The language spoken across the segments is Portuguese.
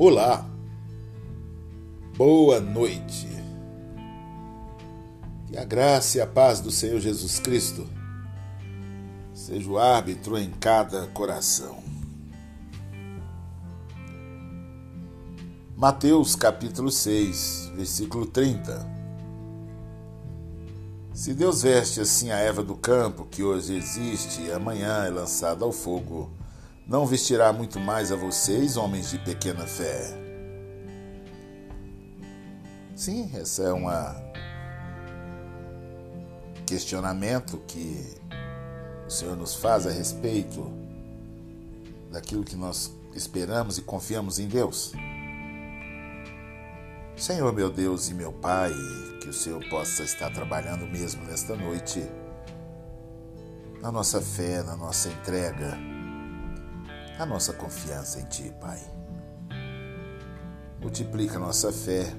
Olá, boa noite. Que a graça e a paz do Senhor Jesus Cristo seja o árbitro em cada coração. Mateus capítulo 6, versículo 30. Se Deus veste assim a erva do campo, que hoje existe e amanhã é lançada ao fogo, não vestirá muito mais a vocês, homens de pequena fé. Sim, esse é um questionamento que o Senhor nos faz a respeito daquilo que nós esperamos e confiamos em Deus. Senhor, meu Deus e meu Pai, que o Senhor possa estar trabalhando mesmo nesta noite, na nossa fé, na nossa entrega a nossa confiança em Ti, Pai. Multiplica nossa fé,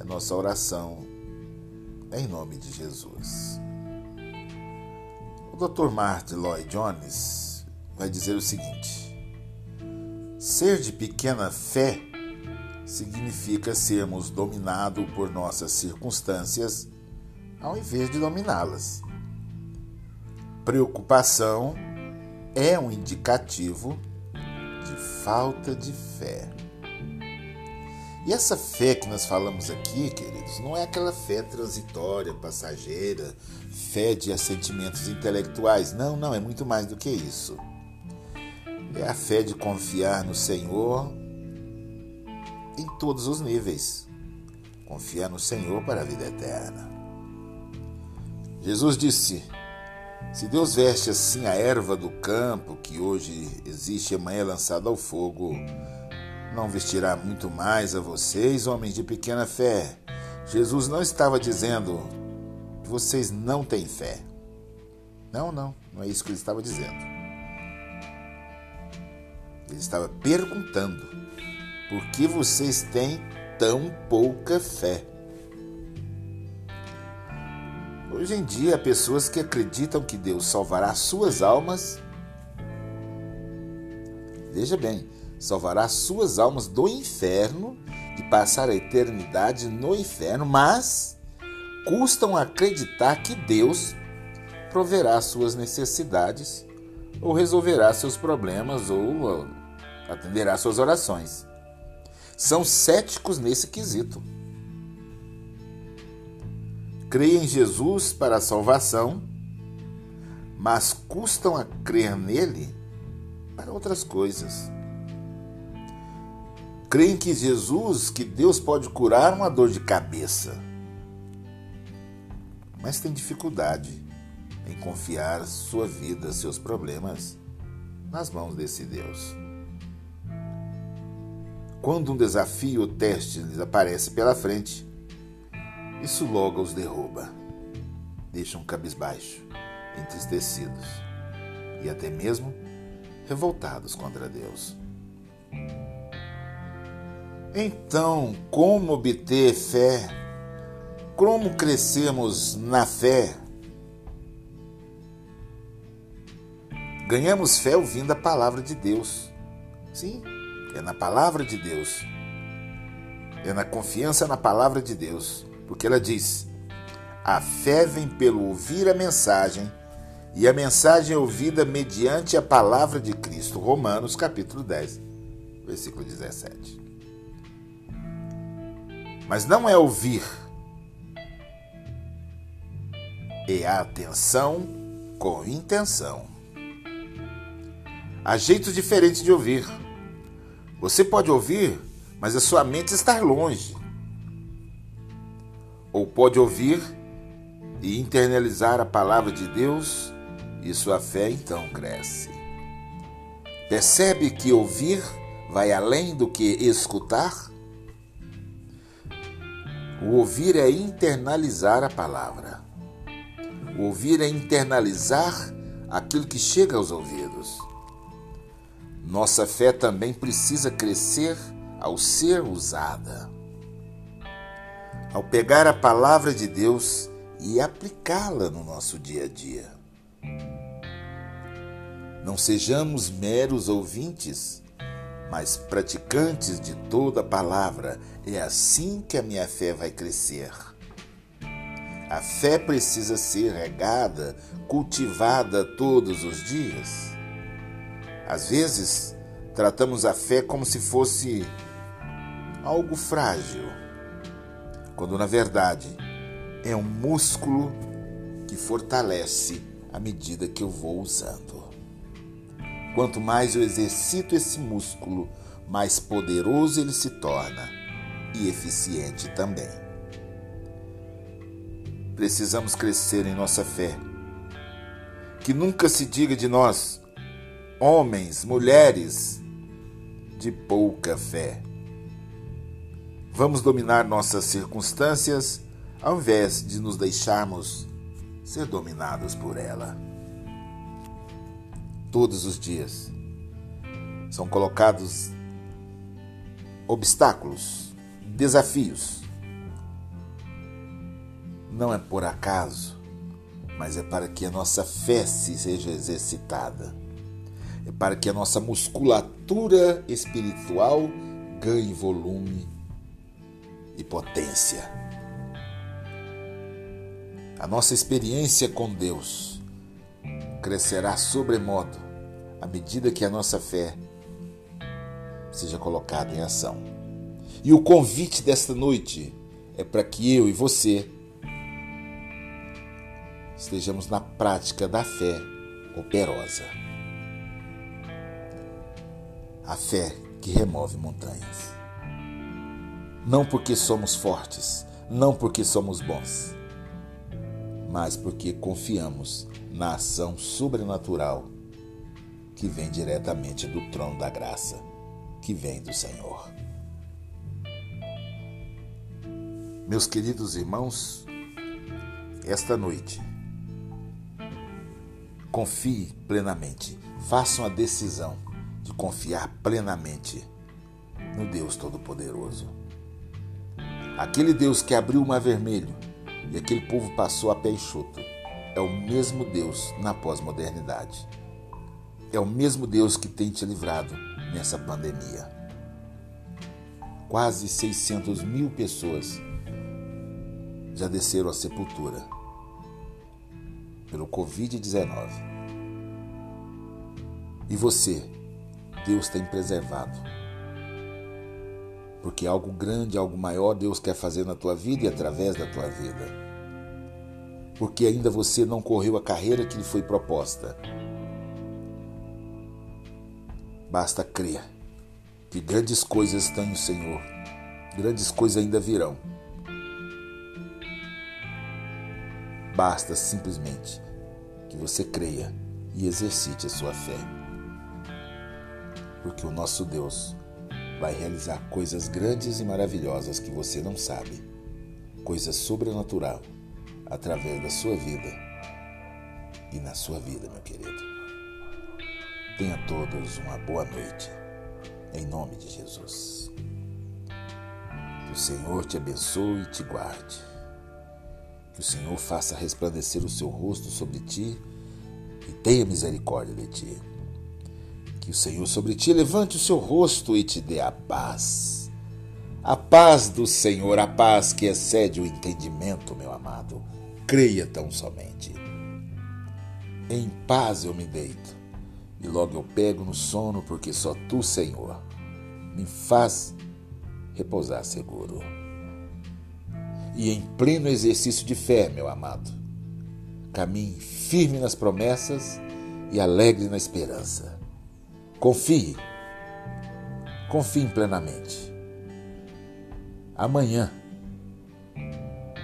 a nossa oração, em nome de Jesus. O Dr. Martin Lloyd Jones vai dizer o seguinte: ser de pequena fé significa sermos dominados por nossas circunstâncias ao invés de dominá-las. Preocupação é um indicativo de falta de fé. E essa fé que nós falamos aqui, queridos, não é aquela fé transitória, passageira, fé de assentimentos intelectuais. Não, não, é muito mais do que isso. É a fé de confiar no Senhor em todos os níveis. Confiar no Senhor para a vida eterna. Jesus disse: se Deus veste assim a erva do campo, que hoje existe e amanhã é lançada ao fogo, não vestirá muito mais a vocês, homens de pequena fé. Jesus não estava dizendo que vocês não têm fé. Não, não, não é isso que ele estava dizendo. Ele estava perguntando por que vocês têm tão pouca fé. Hoje em dia, pessoas que acreditam que Deus salvará suas almas. Veja bem, salvará suas almas do inferno e passar a eternidade no inferno, mas custam acreditar que Deus proverá suas necessidades ou resolverá seus problemas ou atenderá suas orações. São céticos nesse quesito creem em Jesus para a salvação, mas custam a crer nele para outras coisas. Creem que Jesus, que Deus pode curar uma dor de cabeça, mas tem dificuldade em confiar sua vida, seus problemas nas mãos desse Deus. Quando um desafio ou teste lhes aparece pela frente, isso logo os derruba, deixam cabisbaixo, entristecidos e até mesmo revoltados contra Deus. Então, como obter fé? Como crescemos na fé? Ganhamos fé ouvindo a palavra de Deus. Sim, é na palavra de Deus. É na confiança na palavra de Deus porque ela diz: a fé vem pelo ouvir a mensagem, e a mensagem é ouvida mediante a palavra de Cristo. Romanos capítulo 10, versículo 17. Mas não é ouvir, é a atenção com intenção. Há jeitos diferentes de ouvir. Você pode ouvir, mas a sua mente está longe ou pode ouvir e internalizar a palavra de Deus e sua fé então cresce. Percebe que ouvir vai além do que escutar? O ouvir é internalizar a palavra. O ouvir é internalizar aquilo que chega aos ouvidos. Nossa fé também precisa crescer ao ser usada ao pegar a palavra de Deus e aplicá-la no nosso dia a dia. Não sejamos meros ouvintes, mas praticantes de toda a palavra. É assim que a minha fé vai crescer. A fé precisa ser regada, cultivada todos os dias. Às vezes, tratamos a fé como se fosse algo frágil, quando na verdade é um músculo que fortalece à medida que eu vou usando. Quanto mais eu exercito esse músculo, mais poderoso ele se torna e eficiente também. Precisamos crescer em nossa fé. Que nunca se diga de nós, homens, mulheres de pouca fé. Vamos dominar nossas circunstâncias ao invés de nos deixarmos ser dominados por ela. Todos os dias são colocados obstáculos, desafios. Não é por acaso, mas é para que a nossa fé seja exercitada. É para que a nossa musculatura espiritual ganhe volume e potência. A nossa experiência com Deus crescerá sobremodo à medida que a nossa fé seja colocada em ação. E o convite desta noite é para que eu e você estejamos na prática da fé operosa. A fé que remove montanhas. Não porque somos fortes, não porque somos bons, mas porque confiamos na ação sobrenatural que vem diretamente do trono da graça, que vem do Senhor. Meus queridos irmãos, esta noite, confie plenamente, façam a decisão de confiar plenamente no Deus Todo-Poderoso. Aquele Deus que abriu o mar vermelho e aquele povo passou a pé enxuto é o mesmo Deus na pós-modernidade. É o mesmo Deus que tem te livrado nessa pandemia. Quase 600 mil pessoas já desceram à sepultura pelo Covid-19. E você, Deus tem preservado. Porque algo grande, algo maior Deus quer fazer na tua vida e através da tua vida. Porque ainda você não correu a carreira que lhe foi proposta. Basta crer que grandes coisas tem o Senhor, grandes coisas ainda virão. Basta simplesmente que você creia e exercite a sua fé. Porque o nosso Deus vai realizar coisas grandes e maravilhosas que você não sabe, coisas sobrenatural através da sua vida e na sua vida, meu querido. Tenha todos uma boa noite, em nome de Jesus. Que o Senhor te abençoe e te guarde. Que o Senhor faça resplandecer o seu rosto sobre ti e tenha misericórdia de ti. Que o Senhor sobre ti levante o seu rosto e te dê a paz. A paz do Senhor, a paz que excede o entendimento, meu amado. Creia tão somente. Em paz eu me deito e logo eu pego no sono, porque só tu, Senhor, me faz repousar seguro e em pleno exercício de fé, meu amado. Caminhe firme nas promessas e alegre na esperança. Confie, confie plenamente. Amanhã,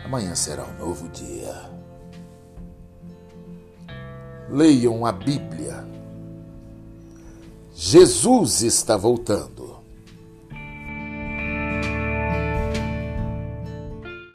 amanhã será um novo dia. Leiam a Bíblia. Jesus está voltando.